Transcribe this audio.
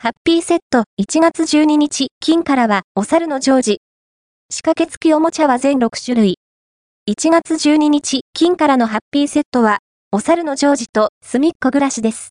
ハッピーセット1月12日金からはお猿のジョージ。仕掛け付きおもちゃは全6種類。1月12日金からのハッピーセットはお猿のジョージとすみっこ暮らしです。